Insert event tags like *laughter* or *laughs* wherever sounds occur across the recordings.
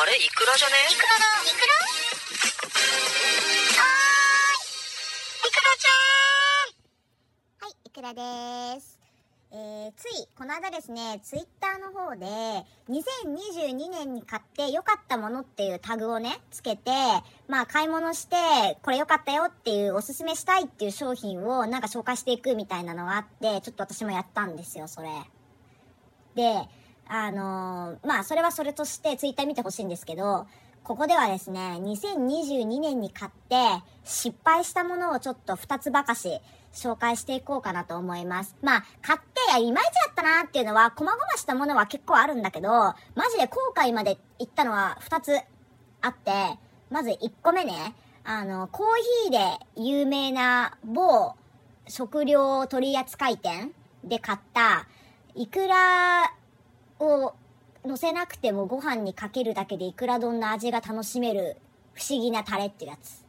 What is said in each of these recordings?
あれ？イクラじゃね？イクラだイクラはーいイクラちゃん。はいイクラです。えー、ついこの間ですねツイッターの方で2022年に買って良かったものっていうタグをねつけてまあ買い物してこれ良かったよっていうおすすめしたいっていう商品をなんか紹介していくみたいなのがあってちょっと私もやったんですよそれ。であのーまあ、それはそれとしてツイッター見てほしいんですけど、ここではですね、2022年に買って失敗したものをちょっと2つばかし紹介していこうかなと思います。まあ、買っていまいちだったなっていうのは、細々したものは結構あるんだけど、マジで後悔まで行ったのは2つあって、まず1個目ね、あの、コーヒーで有名な某食料取扱店で買った、いくらを乗せなくてもご飯にかけるだけでいくら丼の味が楽しめる不思議なタレっていうやつ。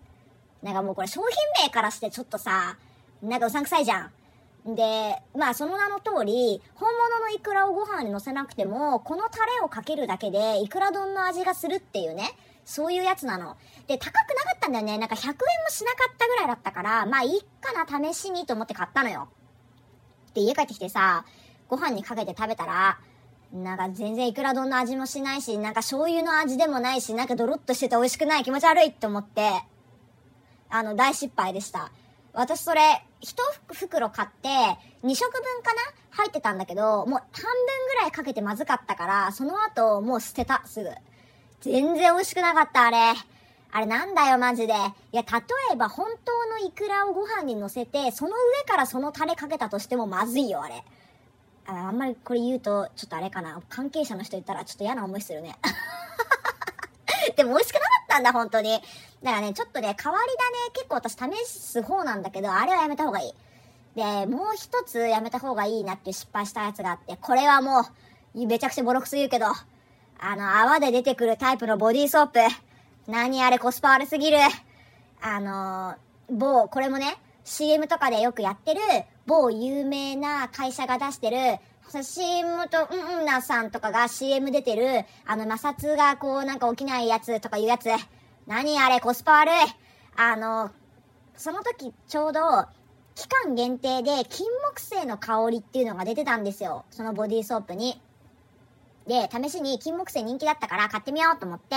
なんかもうこれ商品名からしてちょっとさ、なんかうさんくさいじゃん。で、まあその名の通り、本物のイクラをご飯に乗せなくても、このタレをかけるだけで、いくら丼の味がするっていうね、そういうやつなの。で、高くなかったんだよね。なんか100円もしなかったぐらいだったから、まあいいかな、試しにと思って買ったのよ。で、家帰ってきてさ、ご飯にかけて食べたら、なんか全然いくら丼の味もしないし、なんか醤油の味でもないし、なんかドロッとしてて美味しくない気持ち悪いって思って、あの、大失敗でした。私それ、一袋買って、2食分かな？入ってたんだけど、もう半分ぐらいかけてまずかったから、その後もう捨てた、すぐ。全然美味しくなかった、あれ。あれなんだよ、マジで。いや、例えば本当のイクラをご飯に乗せて、その上からそのタレかけたとしてもまずいよ、あれ。ああんまりこれ言うと、ちょっとあれかな。関係者の人言ったらちょっと嫌な思いするね。*laughs* でも美味しくなかったんだ、本当に。だからね、ちょっとね、変わりだね。結構私試す方なんだけど、あれはやめた方がいい。で、もう一つやめた方がいいなって失敗したやつがあって、これはもう、めちゃくちゃボロクソ言うけど、あの、泡で出てくるタイプのボディーソープ。何あれコスパ悪すぎる。あの、某、これもね、CM とかでよくやってる、某有名な会社が出してる、CM と、うんうんなさんとかが CM 出てる、あの摩擦がこうなんか起きないやつとかいうやつ。何あれコスパ悪い。あの、その時ちょうど、期間限定で金木犀の香りっていうのが出てたんですよ。そのボディーソープに。で、試しに金木犀人気だったから買ってみようと思って、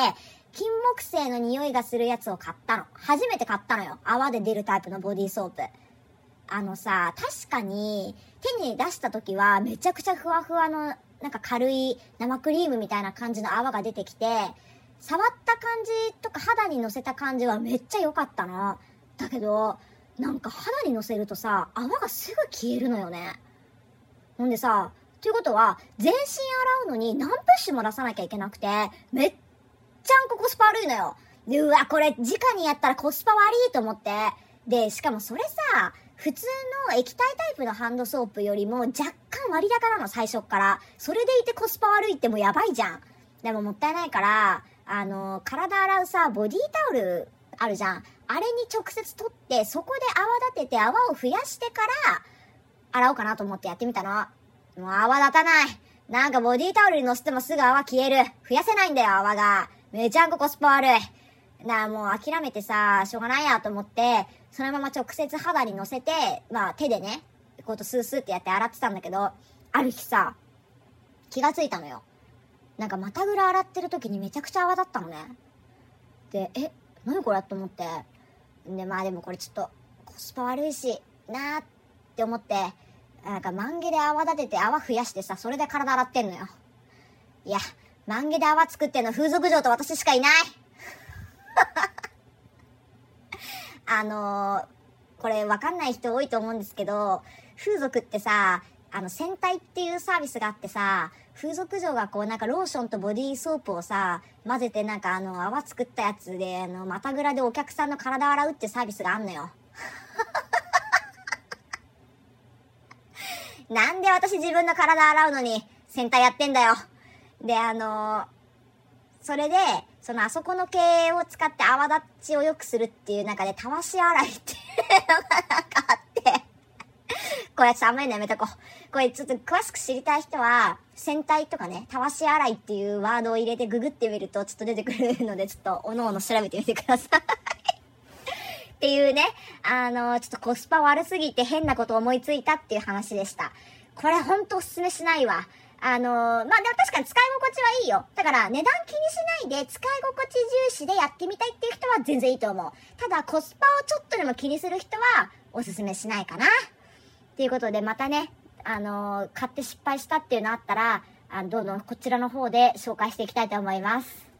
金木犀の匂いがするやつを買ったの。初めて買ったのよ。泡で出るタイプのボディーソープ。あのさ、確かに手に出した時はめちゃくちゃふわふわのなんか軽い生クリームみたいな感じの泡が出てきて、触った感じとか肌に乗せた感じはめっちゃ良かったの。だけど、なんか肌に乗せるとさ、泡がすぐ消えるのよね。ほんでさ、ということは、全身洗うのに何プッシュも出さなきゃいけなくて、めっちゃんこコスパ悪いのよ。で、うわ、これ、直にやったらコスパ悪いと思って。で、しかもそれさ、普通の液体タイプのハンドソープよりも若干割高なの、最初っから。それでいてコスパ悪いってもうやばいじゃん。でももったいないから、あの、体洗うさ、ボディタオルあるじゃん。あれに直接取って、そこで泡立てて泡を増やしてから、洗おうかなと思ってやってみたの。もう泡立たない。なんかボディタオルに乗せてもすぐ泡消える。増やせないんだよ、泡が。めちゃんこコスパ悪い。だからもう諦めてさ、しょうがないやと思って、そのまま直接肌に乗せて、まあ手でね、こうとスースーってやって洗ってたんだけど、ある日さ、気がついたのよ。なんか股ぐら洗ってる時にめちゃくちゃ泡立ったのね。で、え、何これと思って。で、まあでもこれちょっとコスパ悪いし、なーって思って、なんか満毛で泡立てて泡増やしてさ、それで体洗ってんのよ。いや、満毛で泡作ってんの風俗嬢と私しかいない *laughs* あのー、これわかんない人多いと思うんですけど、風俗ってさ、あの、洗体っていうサービスがあってさ、風俗嬢がこうなんかローションとボディーソープをさ、混ぜてなんかあの泡作ったやつで、あの、股ぐらでお客さんの体洗うってサービスがあんのよ。*laughs* なんで私自分の体洗うのに洗体やってんだよ。で、あのーそれで、そのあそこの系を使って泡立ちを良くするっていう中で、たわし洗いっていうのがなんかあって、*laughs* これちょっとあんまりのやめとこう。これちょっと詳しく知りたい人は、戦隊とかね、たわし洗いっていうワードを入れてググってみるとちょっと出てくるので、ちょっとおのおの調べてみてください。っていうね、あの、ちょっとコスパ悪すぎて変なこと思いついたっていう話でした。これほんとおすすめしないわ。あのー、まあ、でも確かに使い心地はいいよ。だから値段気にしないで使い心地重視でやってみたいっていう人は全然いいと思う。ただコスパをちょっとでも気にする人はおすすめしないかな。ということでまたね、あのー、買って失敗したっていうのあったら、あのどんどんこちらの方で紹介していきたいと思います。